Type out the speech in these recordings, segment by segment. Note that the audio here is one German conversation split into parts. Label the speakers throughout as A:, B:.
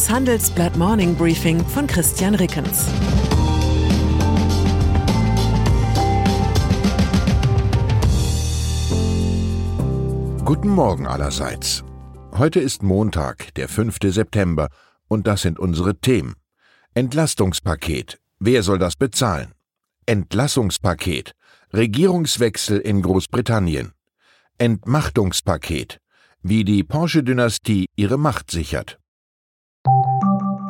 A: Das Handelsblatt Morning Briefing von Christian Rickens.
B: Guten Morgen allerseits. Heute ist Montag, der 5. September, und das sind unsere Themen. Entlastungspaket. Wer soll das bezahlen? Entlassungspaket. Regierungswechsel in Großbritannien. Entmachtungspaket. Wie die Porsche-Dynastie ihre Macht sichert.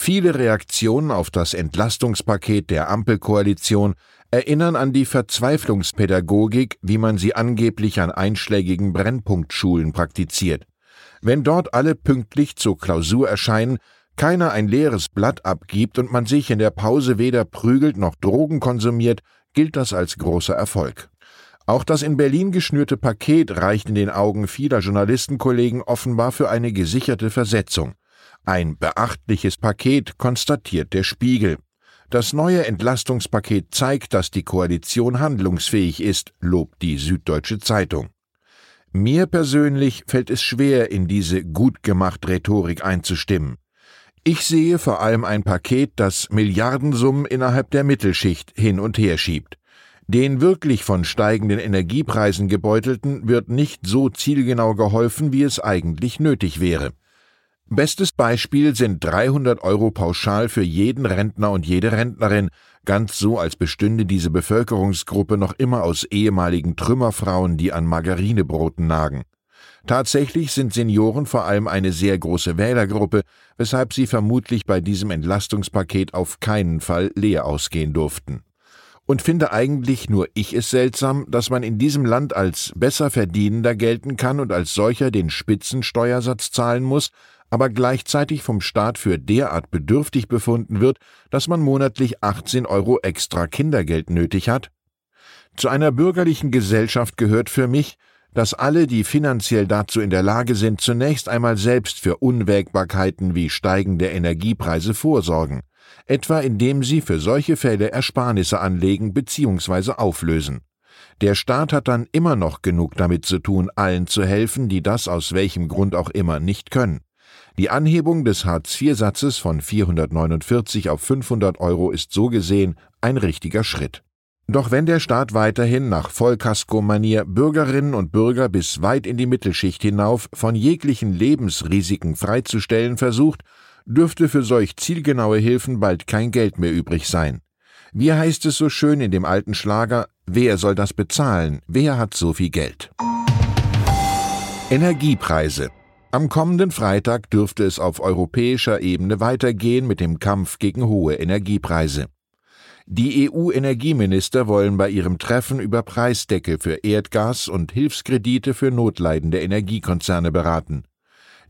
B: Viele Reaktionen auf das Entlastungspaket der Ampelkoalition erinnern an die Verzweiflungspädagogik, wie man sie angeblich an einschlägigen Brennpunktschulen praktiziert. Wenn dort alle pünktlich zur Klausur erscheinen, keiner ein leeres Blatt abgibt und man sich in der Pause weder prügelt noch Drogen konsumiert, gilt das als großer Erfolg. Auch das in Berlin geschnürte Paket reicht in den Augen vieler Journalistenkollegen offenbar für eine gesicherte Versetzung. Ein beachtliches Paket, konstatiert der Spiegel. Das neue Entlastungspaket zeigt, dass die Koalition handlungsfähig ist, lobt die Süddeutsche Zeitung. Mir persönlich fällt es schwer, in diese gut gemacht Rhetorik einzustimmen. Ich sehe vor allem ein Paket, das Milliardensummen innerhalb der Mittelschicht hin und her schiebt. Den wirklich von steigenden Energiepreisen gebeutelten wird nicht so zielgenau geholfen, wie es eigentlich nötig wäre. Bestes Beispiel sind 300 Euro pauschal für jeden Rentner und jede Rentnerin, ganz so, als bestünde diese Bevölkerungsgruppe noch immer aus ehemaligen Trümmerfrauen, die an Margarinebroten nagen. Tatsächlich sind Senioren vor allem eine sehr große Wählergruppe, weshalb sie vermutlich bei diesem Entlastungspaket auf keinen Fall leer ausgehen durften. Und finde eigentlich nur ich es seltsam, dass man in diesem Land als besser verdienender gelten kann und als solcher den Spitzensteuersatz zahlen muss, aber gleichzeitig vom Staat für derart bedürftig befunden wird, dass man monatlich 18 Euro extra Kindergeld nötig hat? Zu einer bürgerlichen Gesellschaft gehört für mich, dass alle, die finanziell dazu in der Lage sind, zunächst einmal selbst für Unwägbarkeiten wie steigende Energiepreise vorsorgen, etwa indem sie für solche Fälle Ersparnisse anlegen bzw. auflösen. Der Staat hat dann immer noch genug damit zu tun, allen zu helfen, die das aus welchem Grund auch immer nicht können. Die Anhebung des Hartz-IV-Satzes von 449 auf 500 Euro ist so gesehen ein richtiger Schritt. Doch wenn der Staat weiterhin nach Vollkasko-Manier Bürgerinnen und Bürger bis weit in die Mittelschicht hinauf von jeglichen Lebensrisiken freizustellen versucht, dürfte für solch zielgenaue Hilfen bald kein Geld mehr übrig sein. Wie heißt es so schön in dem alten Schlager, wer soll das bezahlen, wer hat so viel Geld? Energiepreise am kommenden Freitag dürfte es auf europäischer Ebene weitergehen mit dem Kampf gegen hohe Energiepreise. Die EU-Energieminister wollen bei ihrem Treffen über Preisdeckel für Erdgas und Hilfskredite für notleidende Energiekonzerne beraten.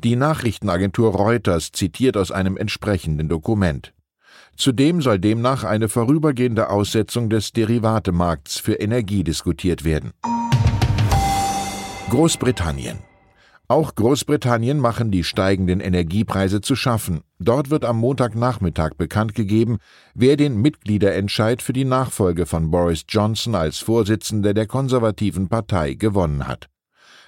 B: Die Nachrichtenagentur Reuters zitiert aus einem entsprechenden Dokument. Zudem soll demnach eine vorübergehende Aussetzung des Derivatemarkts für Energie diskutiert werden. Großbritannien auch Großbritannien machen die steigenden Energiepreise zu schaffen. Dort wird am Montagnachmittag bekannt gegeben, wer den Mitgliederentscheid für die Nachfolge von Boris Johnson als Vorsitzender der konservativen Partei gewonnen hat.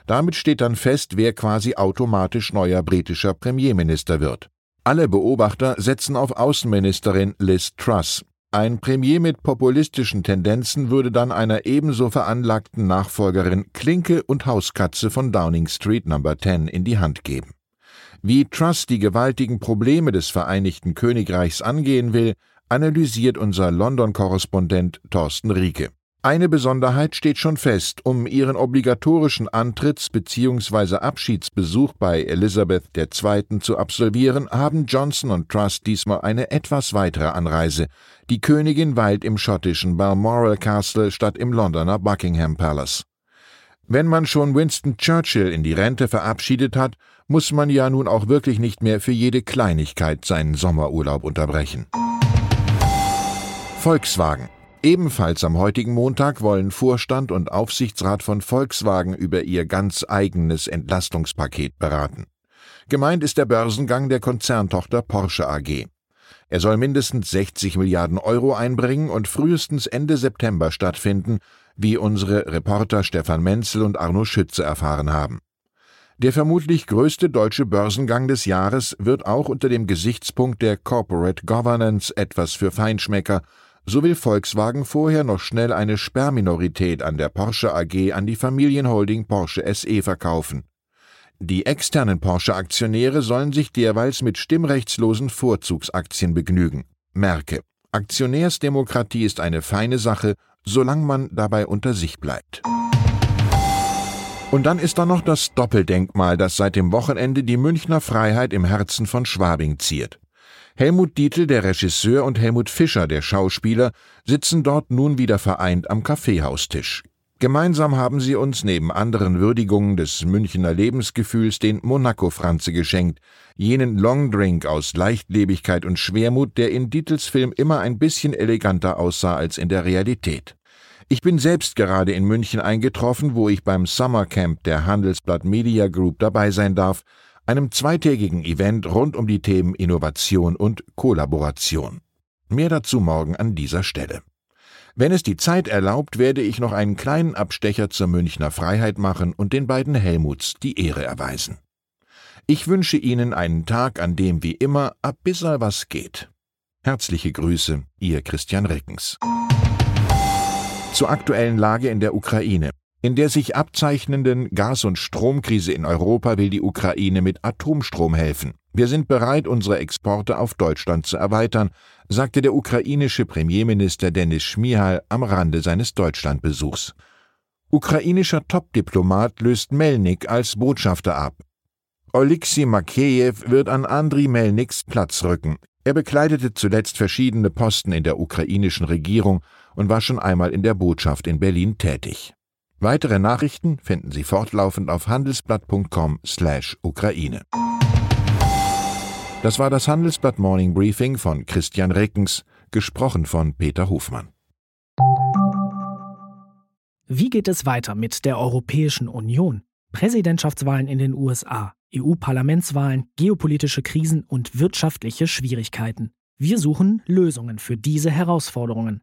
B: Damit steht dann fest, wer quasi automatisch neuer britischer Premierminister wird. Alle Beobachter setzen auf Außenministerin Liz Truss. Ein Premier mit populistischen Tendenzen würde dann einer ebenso veranlagten Nachfolgerin Klinke und Hauskatze von Downing Street No. 10 in die Hand geben. Wie Truss die gewaltigen Probleme des Vereinigten Königreichs angehen will, analysiert unser London-Korrespondent Thorsten Rieke. Eine Besonderheit steht schon fest, um ihren obligatorischen Antritts- bzw. Abschiedsbesuch bei Elizabeth II. zu absolvieren, haben Johnson und Truss diesmal eine etwas weitere Anreise. Die Königin weilt im schottischen Balmoral Castle statt im Londoner Buckingham Palace. Wenn man schon Winston Churchill in die Rente verabschiedet hat, muss man ja nun auch wirklich nicht mehr für jede Kleinigkeit seinen Sommerurlaub unterbrechen. Volkswagen. Ebenfalls am heutigen Montag wollen Vorstand und Aufsichtsrat von Volkswagen über ihr ganz eigenes Entlastungspaket beraten. Gemeint ist der Börsengang der Konzerntochter Porsche AG. Er soll mindestens 60 Milliarden Euro einbringen und frühestens Ende September stattfinden, wie unsere Reporter Stefan Menzel und Arno Schütze erfahren haben. Der vermutlich größte deutsche Börsengang des Jahres wird auch unter dem Gesichtspunkt der Corporate Governance etwas für Feinschmecker, so will Volkswagen vorher noch schnell eine Sperrminorität an der Porsche AG an die Familienholding Porsche SE verkaufen. Die externen Porsche-Aktionäre sollen sich derweils mit stimmrechtslosen Vorzugsaktien begnügen. Merke, Aktionärsdemokratie ist eine feine Sache, solange man dabei unter sich bleibt. Und dann ist da noch das Doppeldenkmal, das seit dem Wochenende die Münchner Freiheit im Herzen von Schwabing ziert. Helmut Dietl, der Regisseur, und Helmut Fischer, der Schauspieler, sitzen dort nun wieder vereint am Kaffeehaustisch. Gemeinsam haben sie uns neben anderen Würdigungen des Münchner Lebensgefühls den Monaco-Franze geschenkt, jenen Longdrink aus Leichtlebigkeit und Schwermut, der in Dietels Film immer ein bisschen eleganter aussah als in der Realität. Ich bin selbst gerade in München eingetroffen, wo ich beim Summercamp der Handelsblatt Media Group dabei sein darf, einem zweitägigen Event rund um die Themen Innovation und Kollaboration. Mehr dazu morgen an dieser Stelle. Wenn es die Zeit erlaubt, werde ich noch einen kleinen Abstecher zur Münchner Freiheit machen und den beiden Helmuts die Ehre erweisen. Ich wünsche Ihnen einen Tag, an dem wie immer ab bisser was geht. Herzliche Grüße, Ihr Christian Reckens. Zur aktuellen Lage in der Ukraine. In der sich abzeichnenden Gas- und Stromkrise in Europa will die Ukraine mit Atomstrom helfen. Wir sind bereit, unsere Exporte auf Deutschland zu erweitern, sagte der ukrainische Premierminister Denis Schmihal am Rande seines Deutschlandbesuchs. Ukrainischer Top-Diplomat löst Melnik als Botschafter ab. Oleksiy Makejew wird an Andriy Melniks Platz rücken. Er bekleidete zuletzt verschiedene Posten in der ukrainischen Regierung und war schon einmal in der Botschaft in Berlin tätig. Weitere Nachrichten finden Sie fortlaufend auf handelsblatt.com/Ukraine. Das war das Handelsblatt Morning Briefing von Christian Reckens, gesprochen von Peter Hofmann.
C: Wie geht es weiter mit der Europäischen Union? Präsidentschaftswahlen in den USA, EU-Parlamentswahlen, geopolitische Krisen und wirtschaftliche Schwierigkeiten. Wir suchen Lösungen für diese Herausforderungen.